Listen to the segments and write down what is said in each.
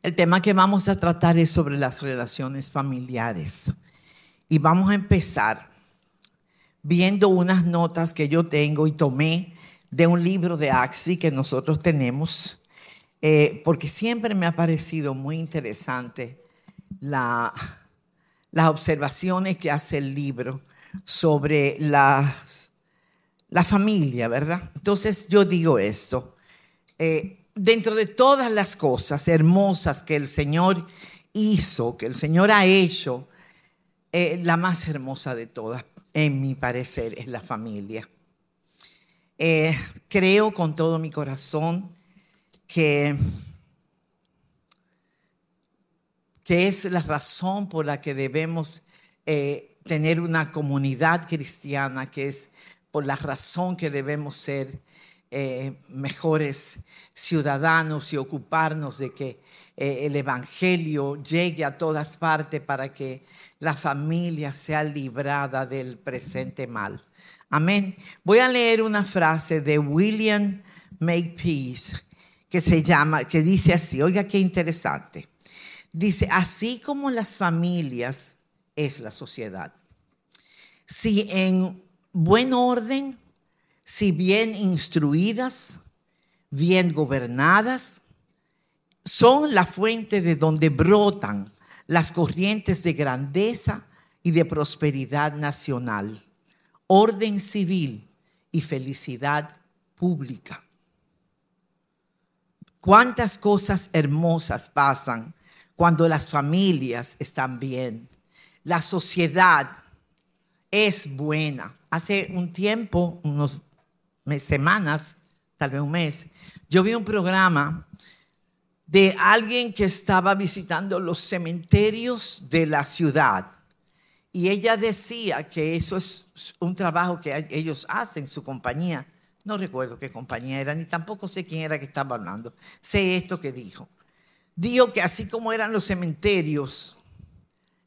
El tema que vamos a tratar es sobre las relaciones familiares. Y vamos a empezar viendo unas notas que yo tengo y tomé de un libro de Axi que nosotros tenemos, eh, porque siempre me ha parecido muy interesante la, las observaciones que hace el libro sobre la familia, ¿verdad? Entonces yo digo esto. Eh, dentro de todas las cosas hermosas que el Señor hizo, que el Señor ha hecho, eh, la más hermosa de todas, en mi parecer, es la familia. Eh, creo con todo mi corazón que, que es la razón por la que debemos eh, tener una comunidad cristiana, que es por la razón que debemos ser eh, mejores ciudadanos y ocuparnos de que eh, el Evangelio llegue a todas partes para que la familia sea librada del presente mal. Amén. Voy a leer una frase de William Makepeace que se llama, que dice así, oiga qué interesante. Dice, así como las familias es la sociedad. Si en buen orden si bien instruidas, bien gobernadas, son la fuente de donde brotan las corrientes de grandeza y de prosperidad nacional, orden civil y felicidad pública. Cuántas cosas hermosas pasan cuando las familias están bien. La sociedad es buena. Hace un tiempo, unos semanas, tal vez un mes, yo vi un programa de alguien que estaba visitando los cementerios de la ciudad. Y ella decía que eso es un trabajo que ellos hacen, su compañía. No recuerdo qué compañía era, ni tampoco sé quién era que estaba hablando. Sé esto que dijo. Dijo que así como eran los cementerios,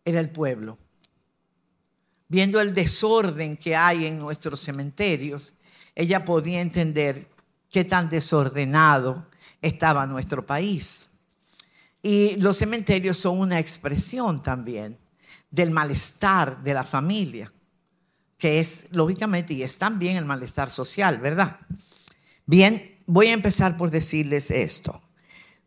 era el pueblo. Viendo el desorden que hay en nuestros cementerios, ella podía entender qué tan desordenado estaba nuestro país. Y los cementerios son una expresión también del malestar de la familia, que es lógicamente y es también el malestar social, ¿verdad? Bien, voy a empezar por decirles esto.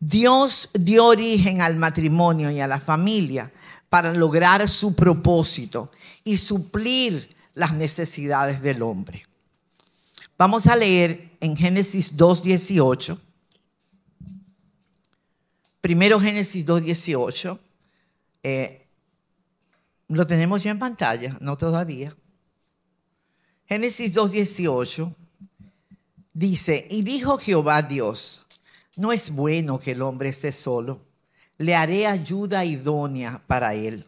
Dios dio origen al matrimonio y a la familia para lograr su propósito y suplir las necesidades del hombre. Vamos a leer en Génesis 2.18. Primero Génesis 2.18. Eh, lo tenemos ya en pantalla, no todavía. Génesis 2.18 dice, y dijo Jehová Dios, no es bueno que el hombre esté solo, le haré ayuda idónea para él.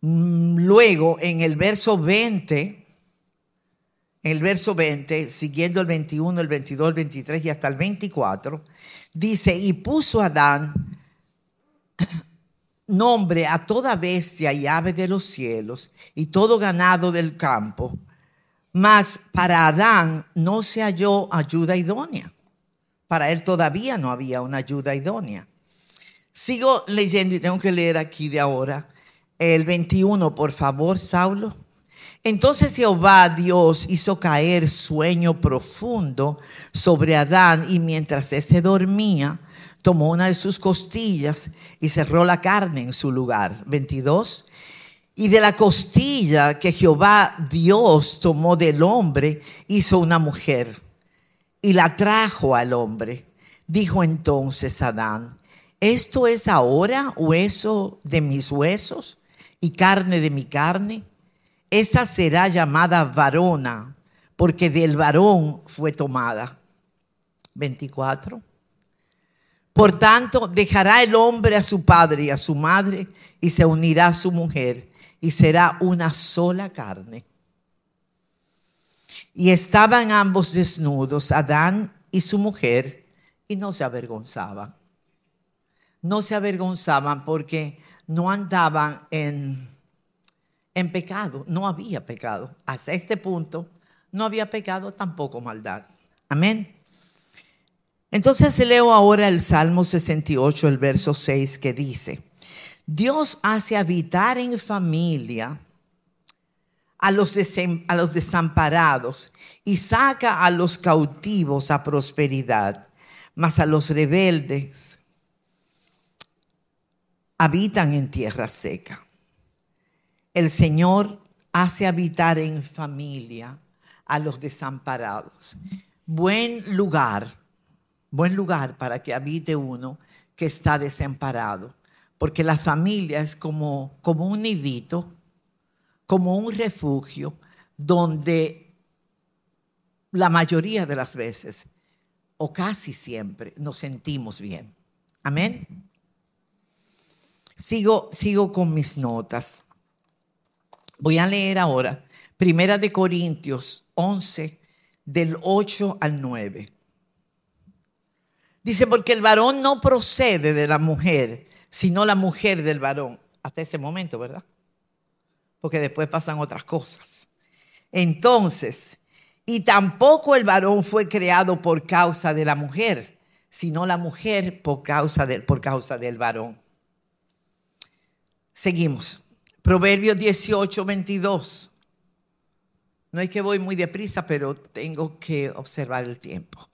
Mm, luego, en el verso 20, el verso 20, siguiendo el 21, el 22, el 23 y hasta el 24, dice, y puso Adán nombre a toda bestia y ave de los cielos y todo ganado del campo, mas para Adán no se halló ayuda idónea. Para él todavía no había una ayuda idónea. Sigo leyendo y tengo que leer aquí de ahora el 21, por favor, Saulo. Entonces Jehová Dios hizo caer sueño profundo sobre Adán y mientras éste dormía, tomó una de sus costillas y cerró la carne en su lugar. 22. Y de la costilla que Jehová Dios tomó del hombre, hizo una mujer y la trajo al hombre. Dijo entonces Adán, ¿esto es ahora hueso de mis huesos y carne de mi carne? Esta será llamada varona, porque del varón fue tomada. 24. Por tanto, dejará el hombre a su padre y a su madre y se unirá a su mujer y será una sola carne. Y estaban ambos desnudos, Adán y su mujer, y no se avergonzaban. No se avergonzaban porque no andaban en en pecado. No había pecado. Hasta este punto no había pecado, tampoco maldad. Amén. Entonces leo ahora el Salmo 68, el verso 6, que dice, Dios hace habitar en familia a los, a los desamparados y saca a los cautivos a prosperidad, mas a los rebeldes habitan en tierra seca. El Señor hace habitar en familia a los desamparados. Buen lugar, buen lugar para que habite uno que está desamparado, porque la familia es como, como un nidito, como un refugio donde la mayoría de las veces, o casi siempre, nos sentimos bien. Amén. Sigo, sigo con mis notas. Voy a leer ahora Primera de Corintios 11, del 8 al 9. Dice, porque el varón no procede de la mujer, sino la mujer del varón. Hasta ese momento, ¿verdad? Porque después pasan otras cosas. Entonces, y tampoco el varón fue creado por causa de la mujer, sino la mujer por causa, de, por causa del varón. Seguimos. Proverbios 18, 22. No es que voy muy deprisa, pero tengo que observar el tiempo.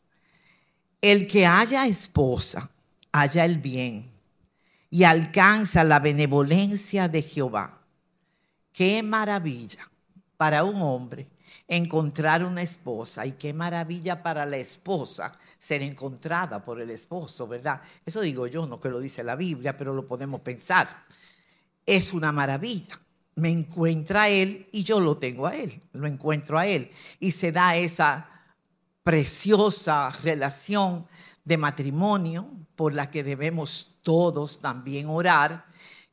El que haya esposa, haya el bien y alcanza la benevolencia de Jehová. Qué maravilla para un hombre encontrar una esposa y qué maravilla para la esposa ser encontrada por el esposo, ¿verdad? Eso digo yo, no que lo dice la Biblia, pero lo podemos pensar. Es una maravilla. Me encuentra él y yo lo tengo a él, lo encuentro a él. Y se da esa preciosa relación de matrimonio por la que debemos todos también orar,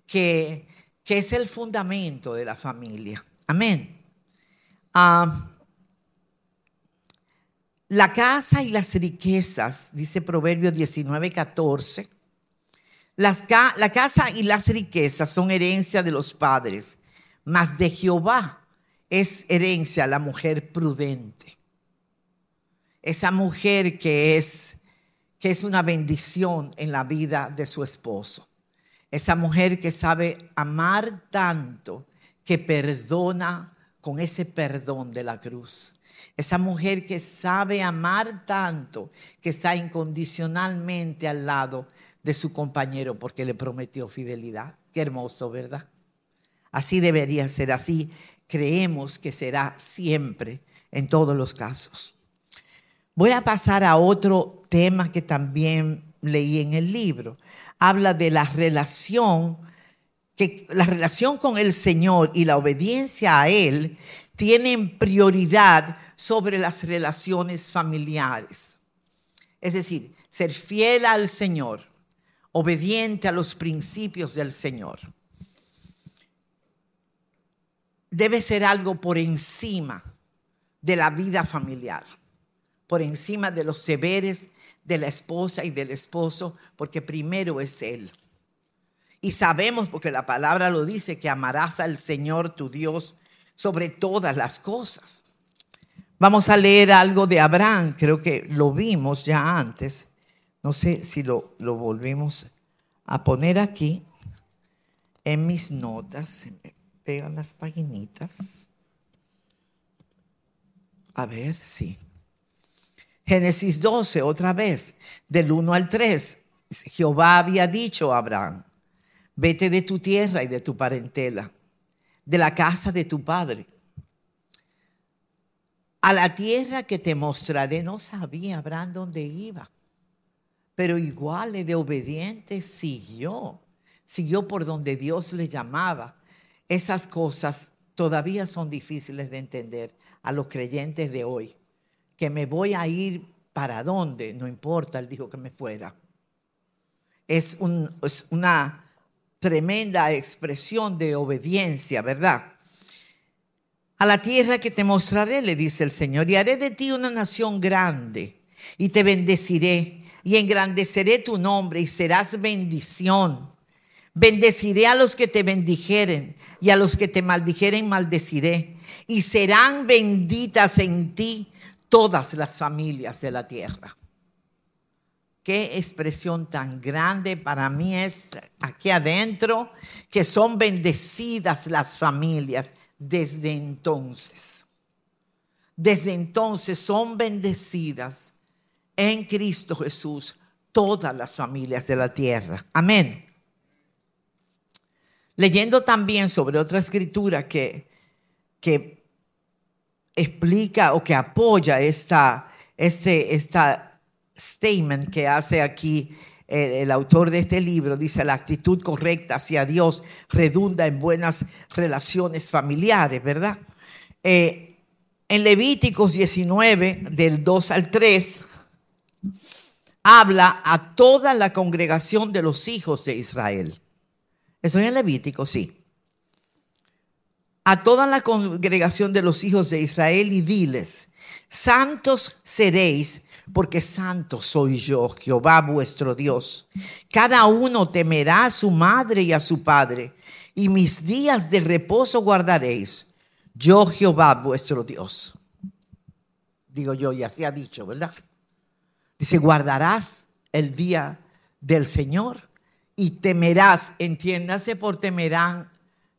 que, que es el fundamento de la familia. Amén. Ah, la casa y las riquezas, dice Proverbio 19, 14. La casa y las riquezas son herencia de los padres, mas de Jehová es herencia la mujer prudente. Esa mujer que es, que es una bendición en la vida de su esposo. Esa mujer que sabe amar tanto que perdona con ese perdón de la cruz. Esa mujer que sabe amar tanto, que está incondicionalmente al lado de su compañero porque le prometió fidelidad. Qué hermoso, ¿verdad? Así debería ser, así creemos que será siempre en todos los casos. Voy a pasar a otro tema que también leí en el libro. Habla de la relación que la relación con el Señor y la obediencia a Él tienen prioridad sobre las relaciones familiares. Es decir, ser fiel al Señor, obediente a los principios del Señor. Debe ser algo por encima de la vida familiar, por encima de los deberes de la esposa y del esposo, porque primero es Él. Y sabemos, porque la palabra lo dice, que amarás al Señor tu Dios sobre todas las cosas. Vamos a leer algo de Abraham, creo que lo vimos ya antes. No sé si lo, volvimos a poner aquí en mis notas. Se me pegan las paginitas. A ver, sí. Génesis 12, otra vez, del 1 al 3. Jehová había dicho a Abraham, Vete de tu tierra y de tu parentela, de la casa de tu padre. A la tierra que te mostraré, no sabía Abraham dónde iba, pero igual de obediente siguió, siguió por donde Dios le llamaba. Esas cosas todavía son difíciles de entender a los creyentes de hoy, que me voy a ir para dónde, no importa, él dijo que me fuera. Es, es una tremenda expresión de obediencia, ¿verdad? A la tierra que te mostraré, le dice el Señor, y haré de ti una nación grande, y te bendeciré, y engrandeceré tu nombre, y serás bendición. Bendeciré a los que te bendijeren, y a los que te maldijeren maldeciré, y serán benditas en ti todas las familias de la tierra. qué expresión tan grande para mí es aquí adentro, que son bendecidas las familias desde entonces. Desde entonces son bendecidas en Cristo Jesús todas las familias de la tierra. Amén. Leyendo también sobre otra escritura que, explica o que apoya esta, este, esta statement que hace aquí el, autor de este libro, dice, la actitud correcta hacia Dios redunda en buenas relaciones familiares, ¿verdad? Eh, en Levíticos 19, del 2 al 3, habla a toda la congregación de los hijos de Israel. Eso es en Levítico, sí. A toda la congregación de los hijos de Israel y diles, santos seréis, porque santo soy yo, Jehová vuestro Dios. Cada uno temerá a su madre y a su padre, y mis días de reposo guardaréis yo Jehová vuestro Dios. Digo yo, ya se ha dicho, ¿verdad? Dice, guardarás el día del Señor y temerás, entiéndase por temerán,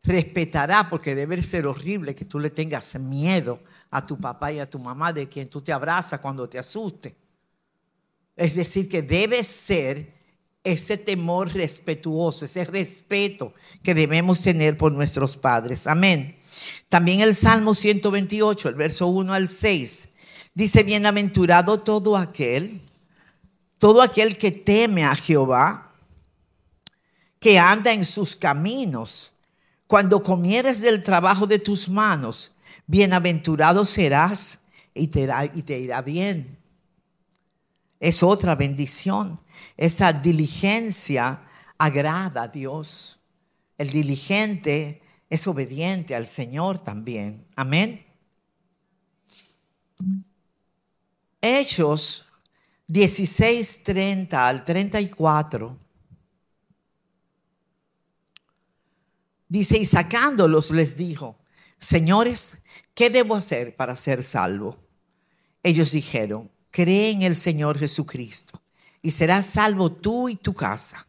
respetará, porque debe ser horrible que tú le tengas miedo a tu papá y a tu mamá de quien tú te abrazas cuando te asuste. Es decir, que debe ser ese temor respetuoso, ese respeto que debemos tener por nuestros padres. Amén. También el Salmo 128, el verso 1 al 6, dice, bienaventurado todo aquel, todo aquel que teme a Jehová, que anda en sus caminos. Cuando comieres del trabajo de tus manos, bienaventurado serás y te irá, y te irá bien. Es otra bendición. Esta diligencia agrada a Dios. El diligente es obediente al Señor también. Amén. Hechos 16, 30 al 34. Dice, y sacándolos les dijo, señores, ¿qué debo hacer para ser salvo? Ellos dijeron, cree en el Señor Jesucristo y serás salvo tú y tu casa.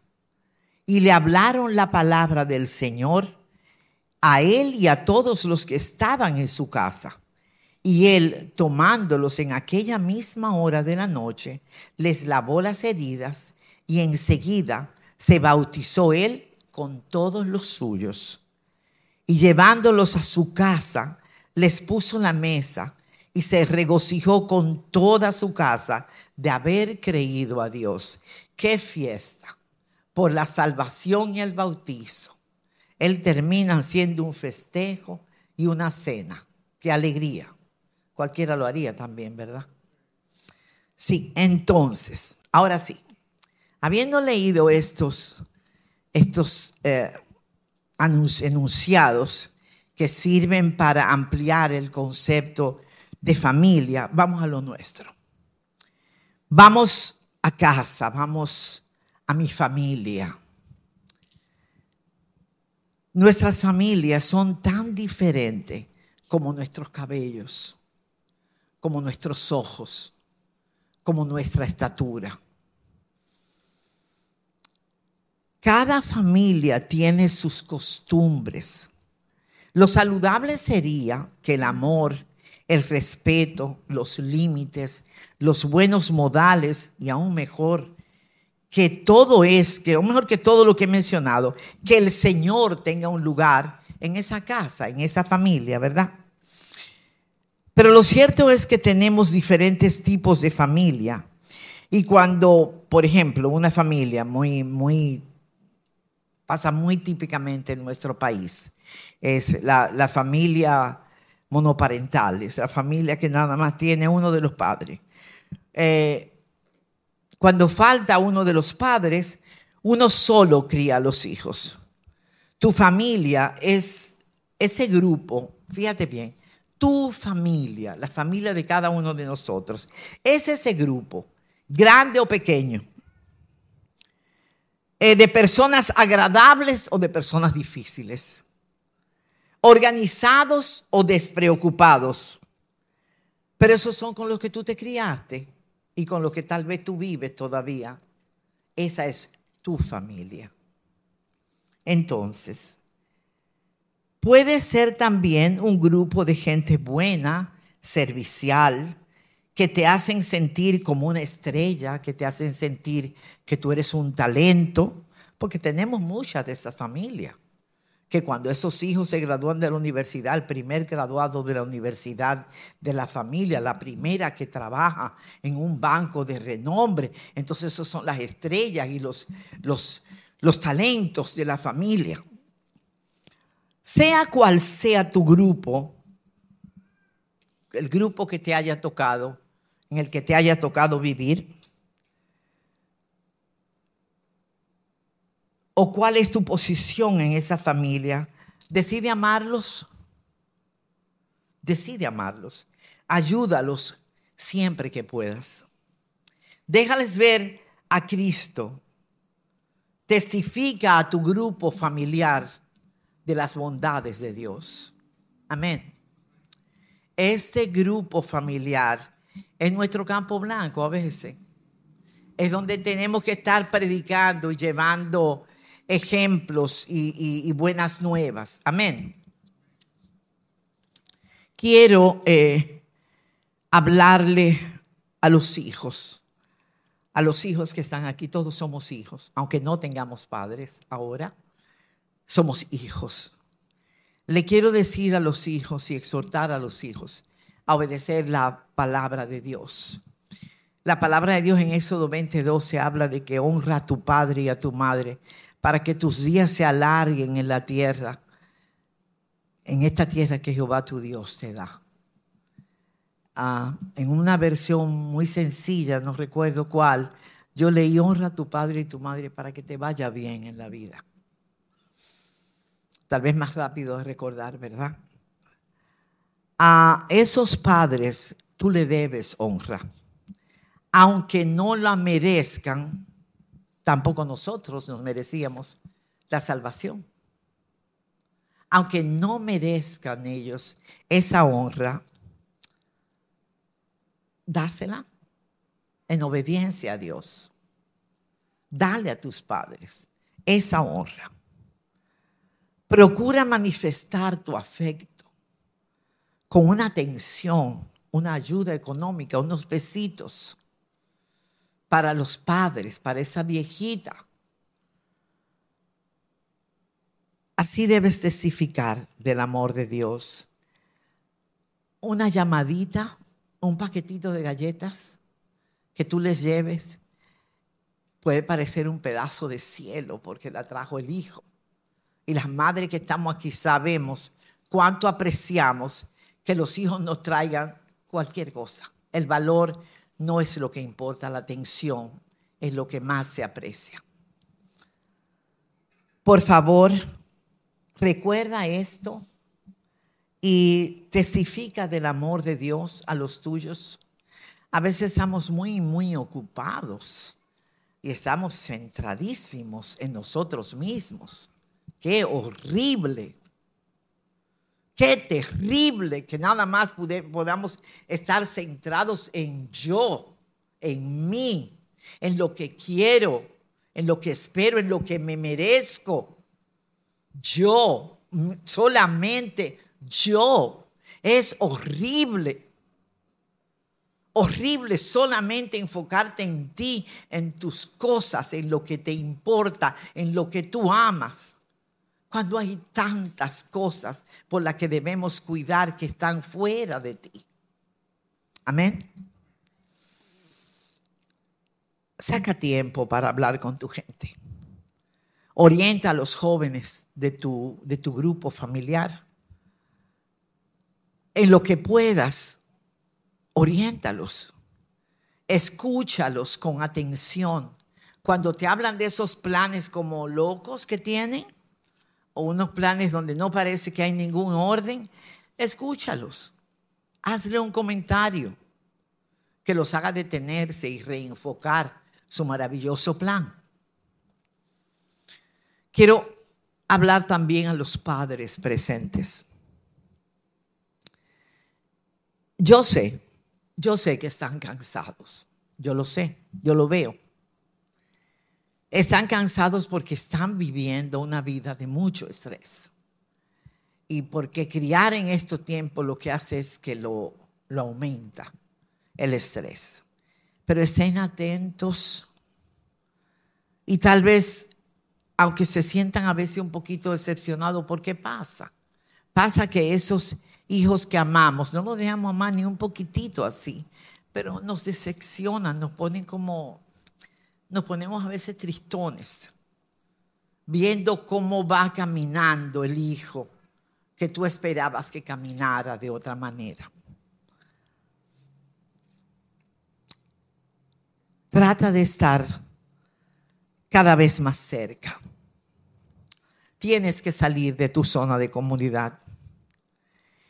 Y le hablaron la palabra del Señor a él y a todos los que estaban en su casa. Y él, tomándolos en aquella misma hora de la noche, les lavó las heridas y enseguida se bautizó él con todos los suyos. Y llevándolos a su casa, les puso la mesa y se regocijó con toda su casa de haber creído a Dios. ¡Qué fiesta! Por la salvación y el bautizo él termina siendo un festejo y una cena. Qué alegría. Cualquiera lo haría también, ¿verdad? Sí, entonces, ahora sí, habiendo leído estos, estos eh, enunciados que sirven para ampliar el concepto de familia, vamos a lo nuestro. Vamos a casa, vamos a mi familia. Nuestras familias son tan diferentes como nuestros cabellos, como nuestros ojos, como nuestra estatura. Cada familia tiene sus costumbres. Lo saludable sería que el amor, el respeto, los límites, los buenos modales y aún mejor, que todo es, que o mejor que todo lo que he mencionado, que el Señor tenga un lugar en esa casa, en esa familia, ¿verdad? Pero lo cierto es que tenemos diferentes tipos de familia. Y cuando, por ejemplo, una familia muy, muy, pasa muy típicamente en nuestro país, es la, familia monoparental, es la familia que nada más tiene uno de los padres. Eh, cuando falta uno de los padres, uno solo cría a los hijos. Tu familia es ese grupo, fíjate bien, tu familia, la familia de cada uno de nosotros, es ese grupo, grande o pequeño, eh, de personas agradables o de personas difíciles, organizados o despreocupados. Pero esos son con los que tú te criaste y con lo que tal vez tú vives todavía esa es tu familia. Entonces, puede ser también un grupo de gente buena, servicial, que te hacen sentir como una estrella, que te hacen sentir que tú eres un talento, porque tenemos muchas de esas familias que cuando esos hijos se gradúan de la universidad, el primer graduado de la universidad de la familia, la primera que trabaja en un banco de renombre, entonces esos son las estrellas y los, los, los talentos de la familia. Sea cual sea tu grupo, el grupo que te haya tocado, en el que te haya tocado vivir, o cuál es tu posición en esa familia, decide amarlos. Decide amarlos. Ayúdalos siempre que puedas. Déjales ver a Cristo. Testifica a tu grupo familiar de las bondades de Dios. Amén. Este grupo familiar es nuestro campo blanco a veces. Es donde tenemos que estar predicando y llevando ejemplos y, buenas nuevas. Amén. Quiero eh, hablarle a los hijos, a los hijos que están aquí. Todos somos hijos, aunque no tengamos padres ahora, somos hijos. Le quiero decir a los hijos y exhortar a los hijos a obedecer la palabra de Dios. La palabra de Dios en Éxodo 22 se habla de que honra a tu padre y a tu madre para que tus días se alarguen en la tierra, en esta tierra que Jehová tu Dios te da. Ah, en una versión muy sencilla, no recuerdo cuál, yo leí honra a tu padre y tu madre para que te vaya bien en la vida. Tal vez más rápido de recordar, ¿verdad? A esos padres tú le debes honra. Aunque no la merezcan, tampoco nosotros nos merecíamos la salvación. Aunque no merezcan ellos esa honra, dásela en obediencia a Dios. Dale a tus padres esa honra. Procura manifestar tu afecto con una atención, una ayuda económica, unos besitos para los padres, para esa viejita. Así debes testificar del amor de Dios. Una llamadita, un paquetito de galletas que tú les lleves, puede parecer un pedazo de cielo porque la trajo el hijo. Y las madres que estamos aquí sabemos cuánto apreciamos que los hijos nos traigan cualquier cosa. El valor no es lo que importa, la atención es lo que más se aprecia. Por favor, recuerda esto y testifica del amor de Dios a los tuyos. A veces estamos muy, muy ocupados y estamos centradísimos en nosotros mismos. Qué horrible Qué terrible que nada más podamos estar centrados en yo, en mí, en lo que quiero, en lo que espero, en lo que me merezco. Yo, solamente yo. Es horrible. Horrible solamente enfocarte en ti, en tus cosas, en lo que te importa, en lo que tú amas cuando hay tantas cosas por las que debemos cuidar que están fuera de ti. Amén. Saca tiempo para hablar con tu gente. Orienta a los jóvenes de tu, de tu grupo familiar. En lo que puedas, oriéntalos. Escúchalos con atención. Cuando te hablan de esos planes como locos que tienen, o unos planes donde no parece que hay ningún orden, escúchalos. Hazle un comentario que los haga detenerse y reenfocar su maravilloso plan. Quiero hablar también a los padres presentes. Yo sé, yo sé que están cansados. Yo lo sé, yo lo veo. Están cansados porque están viviendo una vida de mucho estrés. Y porque criar en estos tiempos lo que hace es que lo, lo aumenta, el estrés. Pero estén atentos y tal vez, aunque se sientan a veces un poquito decepcionados, ¿por qué pasa? Pasa que esos hijos que amamos, no nos dejamos amar ni un poquitito así, pero nos decepcionan, nos ponen como, nos ponemos a veces tristones, viendo cómo va caminando el hijo que tú esperabas que caminara de otra manera. Trata de estar cada vez más cerca. Tienes que salir de tu zona de comunidad.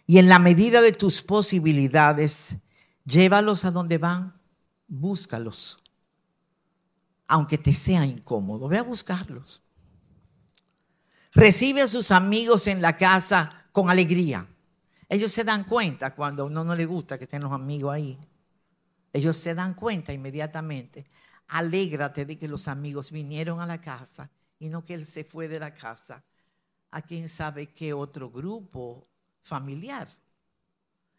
Y en la medida de tus posibilidades, llévalos a donde van, búscalos. Aunque te sea incómodo, ve a buscarlos. Recibe a sus amigos en la casa con alegría. Ellos se dan cuenta cuando a uno no le gusta que estén los amigos ahí. Ellos se dan cuenta inmediatamente. Alégrate de que los amigos vinieron a la casa y no que él se fue de la casa a quién sabe qué otro grupo familiar.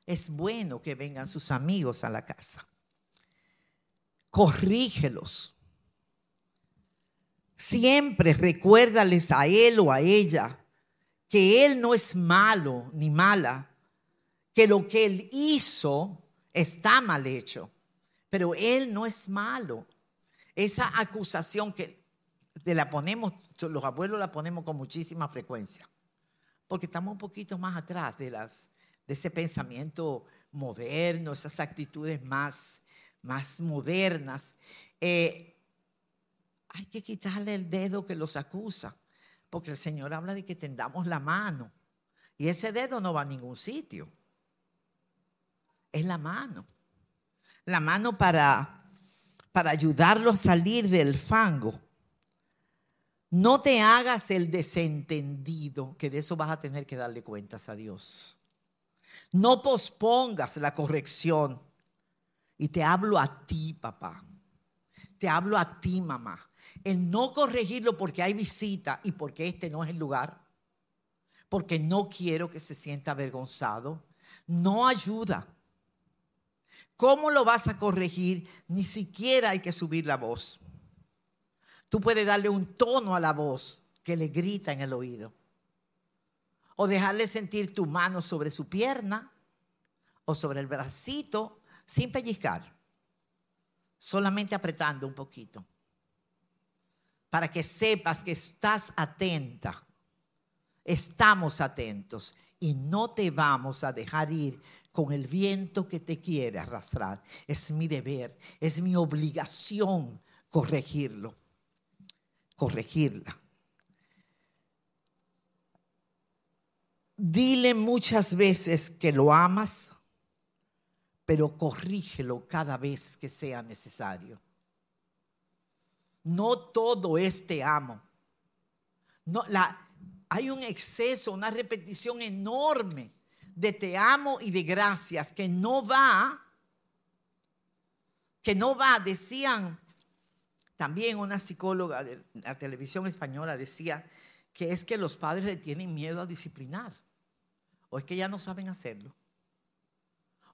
Es bueno que vengan sus amigos a la casa. Corrígelos. Siempre recuérdales a él o a ella que Él no es malo ni mala, que lo que Él hizo está mal hecho, pero Él no es malo. Esa acusación que te la ponemos, los abuelos la ponemos con muchísima frecuencia, porque estamos un poquito más atrás de, ese pensamiento moderno, esas actitudes más, más modernas. Eh, hay que quitarle el dedo que los acusa. Porque el Señor habla de que tendamos la mano. Y ese dedo no va a ningún sitio. Es la mano. La mano para, para ayudarlo a salir del fango. No te hagas el desentendido, que de eso vas a tener que darle cuentas a Dios. No pospongas la corrección. Y te hablo a ti, papá. Te hablo a ti, mamá en no corregirlo porque hay visita y porque este no es el lugar, porque no quiero que se sienta avergonzado, no ayuda. ¿Cómo lo vas a corregir? Ni siquiera hay que subir la voz. Tú puedes darle un tono a la voz que le grita en el oído. O dejarle sentir tu mano sobre su pierna o sobre el bracito sin pellizcar. Solamente apretando un poquito para que sepas que estás atenta. Estamos atentos y no te vamos a dejar ir con el viento que te quiere arrastrar. Es mi deber, es mi obligación corregirlo, corregirla. Dile muchas veces que lo amas, pero corrígelo cada vez que sea necesario. No todo es te amo. No, la, hay un exceso, una repetición enorme de te amo y de gracias que no va, que no va, decían también una psicóloga de la televisión española decía que es que los padres le tienen miedo a disciplinar, o es que ya no saben hacerlo,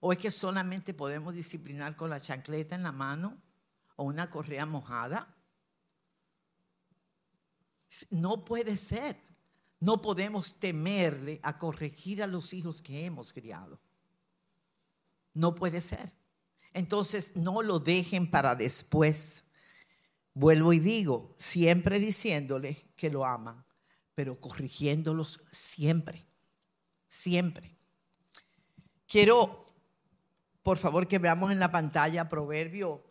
o es que solamente podemos disciplinar con la chancleta en la mano o una correa mojada no puede ser. No podemos temerle a corregir a los hijos que hemos criado. No puede ser. Entonces, no lo dejen para después. Vuelvo y digo, siempre diciéndole que lo aman, pero corrigiéndolos siempre, siempre. Quiero, por favor, que veamos en la pantalla Proverbio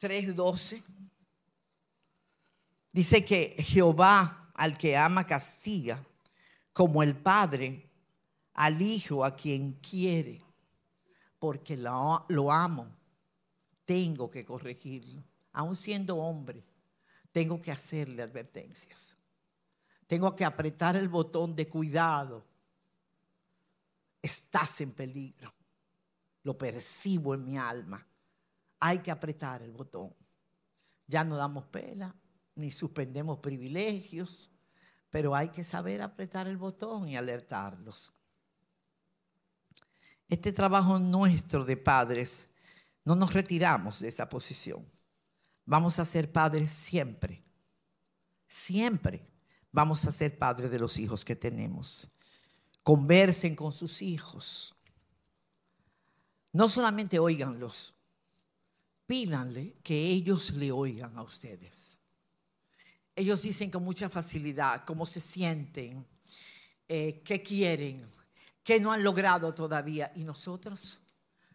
3.12. Dice que Jehová al que ama castiga, como el Padre al Hijo a quien quiere, porque lo, amo, tengo que corregirlo. Aun siendo hombre, tengo que hacerle advertencias. Tengo que apretar el botón de cuidado. Estás en peligro. Lo percibo en mi alma. Hay que apretar el botón. Ya no damos pela, ni suspendemos privilegios, pero hay que saber apretar el botón y alertarlos. Este trabajo nuestro de padres, no nos retiramos de esa posición. Vamos a ser padres siempre, siempre vamos a ser padres de los hijos que tenemos. Conversen con sus hijos. No solamente oíganlos, pídanle que ellos le oigan a ustedes. Ellos dicen con mucha facilidad cómo se sienten, eh, qué quieren, qué no han logrado todavía. Y nosotros,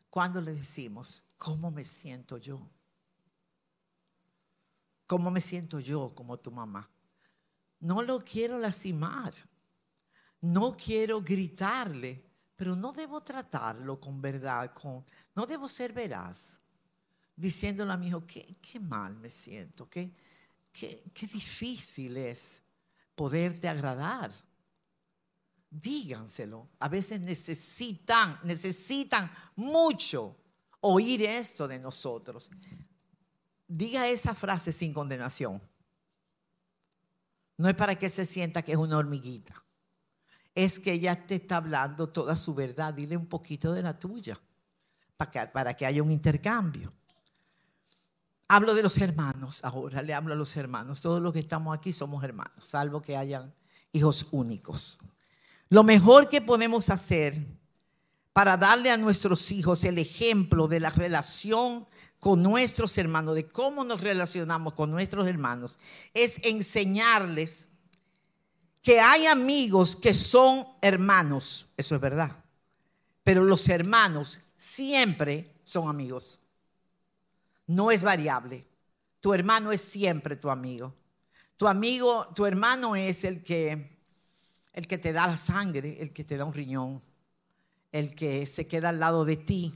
cuando le decimos, ¿cómo me siento yo? ¿Cómo me siento yo como tu mamá? No lo quiero lastimar, no quiero gritarle, pero no debo tratarlo con verdad, con, no debo ser veraz, diciéndole a mi hijo, qué, qué mal me siento, qué, qué, difícil es poderte agradar. Díganselo. A veces necesitan, necesitan mucho oír esto de nosotros. Diga esa frase sin condenación. No es para que se sienta que es una hormiguita. Es que ella te está hablando toda su verdad. Dile un poquito de la tuya para que, para que haya un intercambio. Hablo de los hermanos ahora, le hablo a los hermanos. Todos los que estamos aquí somos hermanos, salvo que hayan hijos únicos. Lo mejor que podemos hacer para darle a nuestros hijos el ejemplo de la relación con nuestros hermanos, de cómo nos relacionamos con nuestros hermanos, es enseñarles que hay amigos que son hermanos, eso es verdad, pero los hermanos siempre son amigos. No es variable. Tu hermano es siempre tu amigo. Tu amigo, tu hermano es el que el que te da la sangre, el que te da un riñón, el que se queda al lado de ti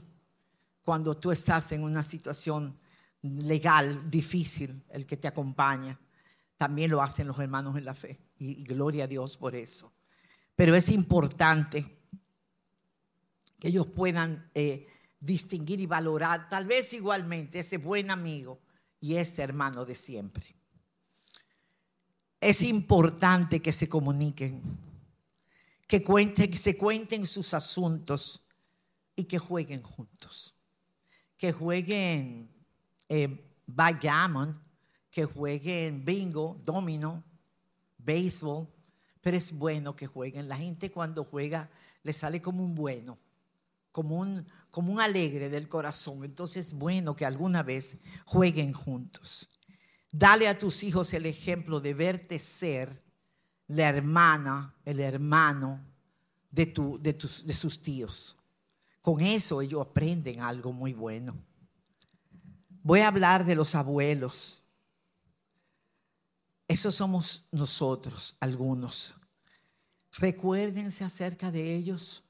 cuando tú estás en una situación legal difícil, el que te acompaña. También lo hacen los hermanos en la fe y, gloria a Dios por eso. Pero es importante que ellos puedan eh, distinguir y valorar tal vez igualmente ese buen amigo y ese hermano de siempre. Es importante que se comuniquen que, cuenten, se cuenten sus asuntos y que jueguen juntos. Que jueguen eh, backgammon, que jueguen bingo, domino, béisbol, pero es bueno que jueguen. La gente cuando juega le sale como un bueno, como un, como un alegre del corazón. Entonces es bueno que alguna vez jueguen juntos. Dale a tus hijos el ejemplo de verte ser la hermana, el hermano de, de, tus, de sus tíos. Con eso ellos aprenden algo muy bueno. Voy a hablar de los abuelos. Esos somos nosotros, algunos. Recuérdense acerca de ellos.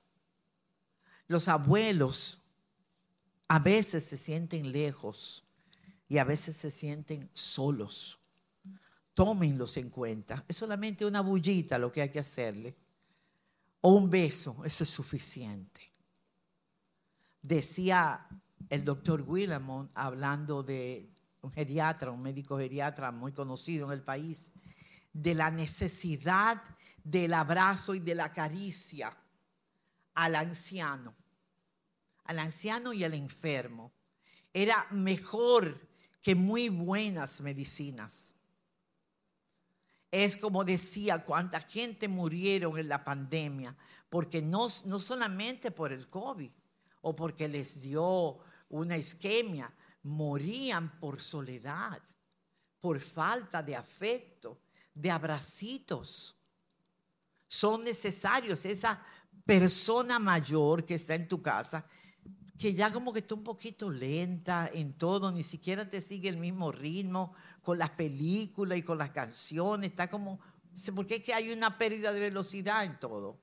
Los abuelos a veces se sienten lejos y a veces se sienten solos tómenlos en cuenta. Es solamente una bullita lo que hay que hacerle. O un beso, eso es suficiente. Decía el doctor Willamon, hablando de un geriatra, un médico geriatra muy conocido en el país, de la necesidad del abrazo y de la caricia al anciano, al anciano y al enfermo. Era mejor que muy buenas medicinas. Es como decía, cuánta gente murieron en la pandemia, porque no, no solamente por el COVID o porque les dio una isquemia, morían por soledad, por falta de afecto, de abracitos. Son necesarios esa persona mayor que está en tu casa que ya como que está un poquito lenta en todo, ni siquiera te sigue el mismo ritmo con las películas y con las canciones, está como, porque es que hay una pérdida de velocidad en todo.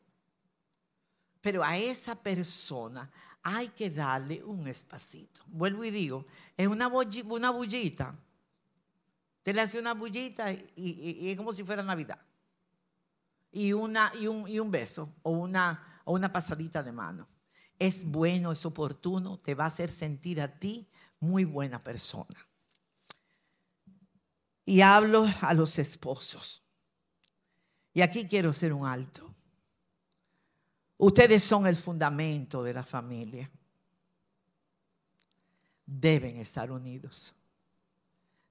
Pero a esa persona hay que darle un espacito. Vuelvo y digo, es una, una bullita. Te le hace una bullita y, es como si fuera Navidad. Y, una, y, un, y un beso o una, o una pasadita de mano es bueno, es oportuno, te va a hacer sentir a ti muy buena persona. Y hablo a los esposos. Y aquí quiero hacer un alto. Ustedes son el fundamento de la familia. Deben estar unidos.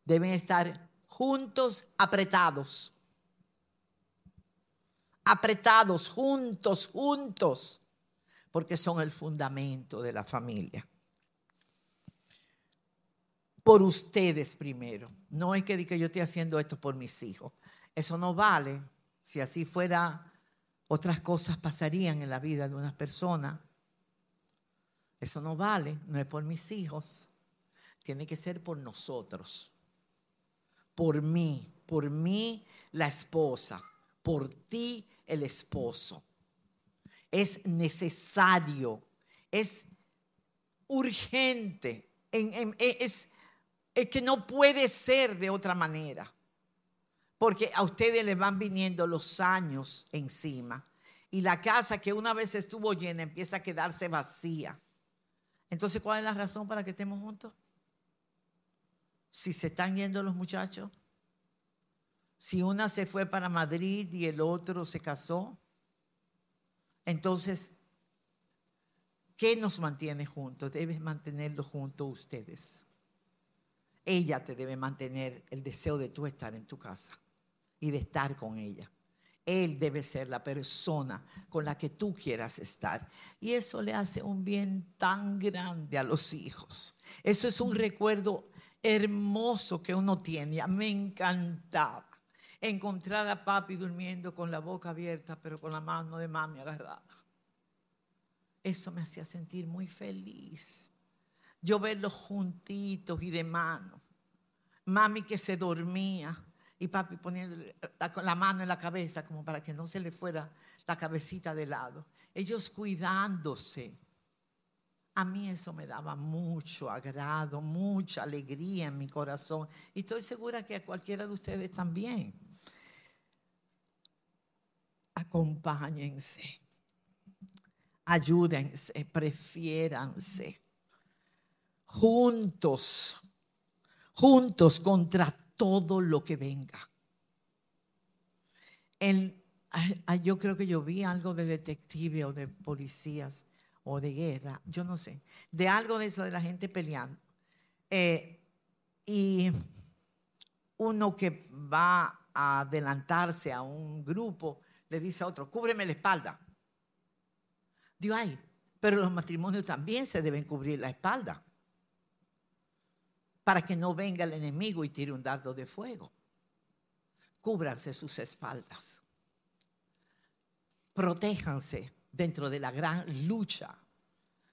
Deben estar juntos, apretados. Apretados, juntos, juntos. Porque son el fundamento de la familia por ustedes primero. No es que diga yo estoy haciendo esto por mis hijos. Eso no vale. Si así fuera, otras cosas pasarían en la vida de una persona. Eso no vale, no es por mis hijos. Tiene que ser por nosotros. Por mí, por mí la esposa, por ti el esposo. Es necesario, es urgente, es es que no puede ser de otra manera. Porque a ustedes les van viniendo los años encima. Y la casa que una vez estuvo llena empieza a quedarse vacía. Entonces, ¿cuál es la razón para que estemos juntos? Si se están yendo los muchachos. Si una se fue para Madrid y el otro se casó. Entonces, ¿qué nos mantiene juntos? Deben mantenerlo juntos ustedes ella te debe mantener el deseo de tú estar en tu casa y de estar con ella. Él debe ser la persona con la que tú quieras estar. Y eso le hace un bien tan grande a los hijos. Eso es un recuerdo hermoso que uno tiene. Me encantaba encontrar a papi durmiendo con la boca abierta, pero con la mano de mami agarrada. Eso me hacía sentir muy feliz yo verlos juntitos y de mano. Mami que se dormía y papi poniendo la, mano en la cabeza como para que no se le fuera la cabecita de lado. Ellos cuidándose. A mí eso me daba mucho agrado, mucha alegría en mi corazón. Y estoy segura que a cualquiera de ustedes también. Acompáñense, ayúdense, prefiéranse juntos, juntos contra todo lo que venga. yo creo que yo vi algo de detective o de policías o de guerra, yo no sé, de algo de eso de la gente peleando. Eh, y uno que va a adelantarse a un grupo le dice a otro, cúbreme la espalda. Digo, ay, pero los matrimonios también se deben cubrir la espalda para que no venga el enemigo y tire un dardo de fuego. Cúbranse sus espaldas. Protéjanse dentro de la gran lucha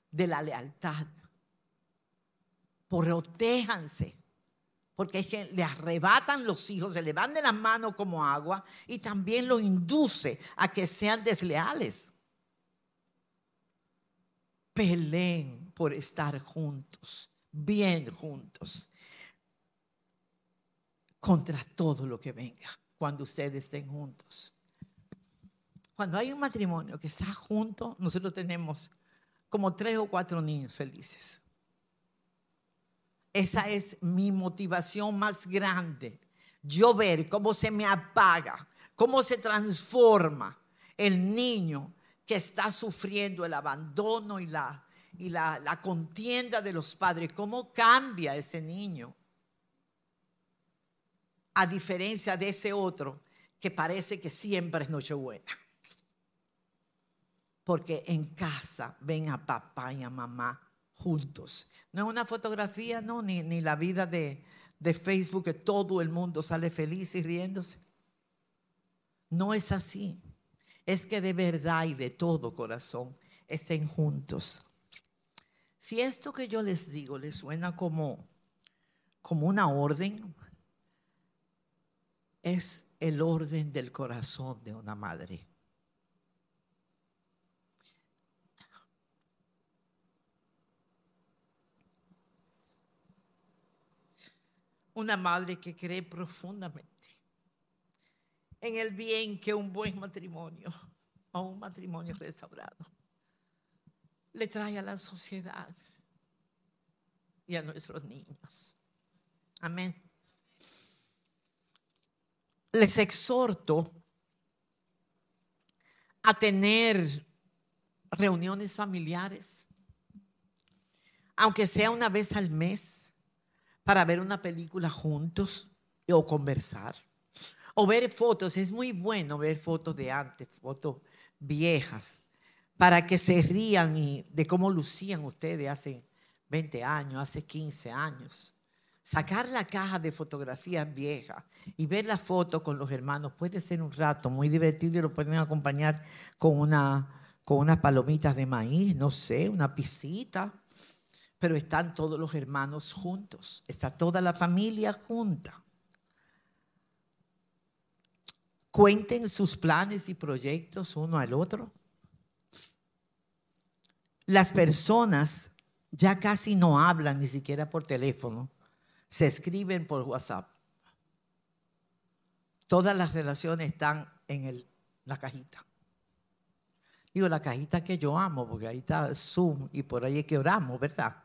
de la lealtad. Protéjanse. Porque es que le arrebatan los hijos, se le van de las manos como agua y también lo induce a que sean desleales. Peleen por estar juntos bien juntos contra todo lo que venga cuando ustedes estén juntos. Cuando hay un matrimonio que está junto, nosotros tenemos como tres o cuatro niños felices. Esa es mi motivación más grande. Yo ver cómo se me apaga, cómo se transforma el niño que está sufriendo el abandono y la y la, contienda de los padres, cómo cambia ese niño. A diferencia de ese otro que parece que siempre es Nochebuena. Porque en casa ven a papá y a mamá juntos. No es una fotografía, no, ni, ni la vida de, de Facebook que todo el mundo sale feliz y riéndose. No es así. Es que de verdad y de todo corazón estén juntos. Si esto que yo les digo les suena como, como una orden, es el orden del corazón de una madre. Una madre que cree profundamente en el bien que un buen matrimonio o un matrimonio restaurado le trae a la sociedad y a nuestros niños. Amén. les exhorto a tener reuniones familiares, aunque sea una vez al mes, para ver una película juntos o conversar. O ver fotos, es muy bueno ver fotos de antes, fotos viejas, para que se rían de cómo lucían ustedes hace 20 años, hace 15 años. Sacar la caja de fotografías viejas y ver la foto con los hermanos puede ser un rato muy divertido y lo pueden acompañar con, una, con unas palomitas de maíz, no sé, una pisita. Pero están todos los hermanos juntos, está toda la familia junta. Cuenten sus planes y proyectos uno al otro. Las personas ya casi no hablan ni siquiera por teléfono, se escriben por WhatsApp. Todas las relaciones están en la cajita. Digo, la cajita que yo amo, porque ahí está Zoom y por ahí es que oramos, ¿verdad?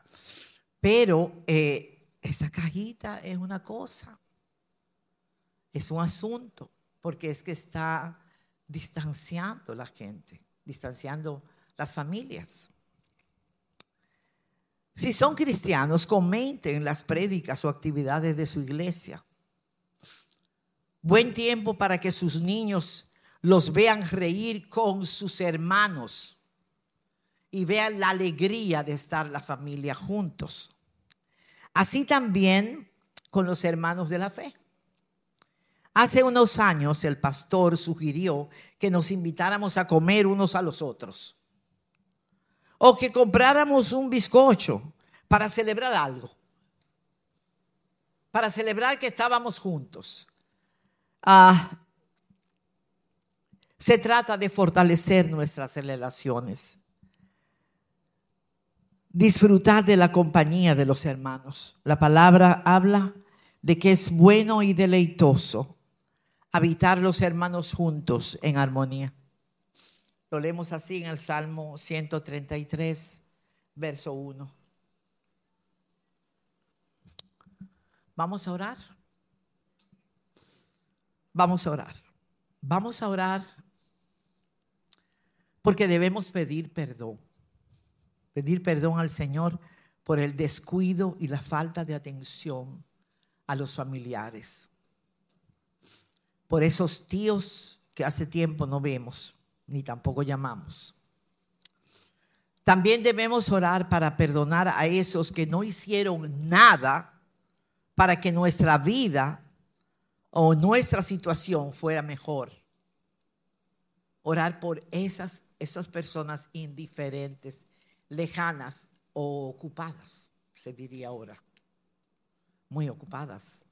Pero eh, esa cajita es una cosa, es un asunto porque es que está distanciando la gente, distanciando las familias. Si son cristianos, comenten las prédicas o actividades de su iglesia. Buen tiempo para que sus niños los vean reír con sus hermanos y vean la alegría de estar la familia juntos. Así también con los hermanos de la fe. Hace unos años el pastor sugirió que nos invitáramos a comer unos a los otros. O que compráramos un bizcocho para celebrar algo. Para celebrar que estábamos juntos. Ah, se trata de fortalecer nuestras relaciones. Disfrutar de la compañía de los hermanos. La palabra habla de que es bueno y deleitoso habitar los hermanos juntos en armonía. Lo leemos así en el Salmo 133, verso 1. Vamos a orar. Vamos a orar. Vamos a orar porque debemos pedir perdón. Pedir perdón al Señor por el descuido y la falta de atención a los familiares por esos tíos que hace tiempo no vemos, ni tampoco llamamos. También debemos orar para perdonar a esos que no hicieron nada para que nuestra vida o nuestra situación fuera mejor. Orar por esas, esas personas indiferentes, lejanas o ocupadas, se diría ahora. Muy ocupadas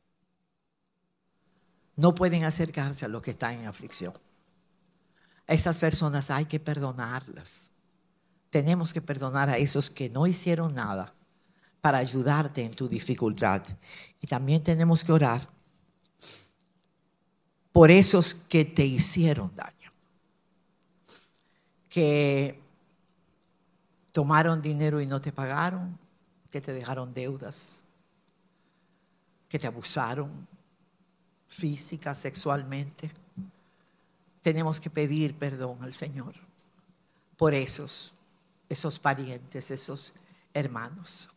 no pueden acercarse a los que están en aflicción. Esas personas hay que perdonarlas. Tenemos que perdonar a esos que no hicieron nada para ayudarte en tu dificultad. Y también tenemos que orar por esos que te hicieron daño, que tomaron dinero y no te pagaron, que te dejaron deudas, que te abusaron, física, sexualmente, tenemos que pedir perdón al Señor por esos, esos parientes, esos hermanos.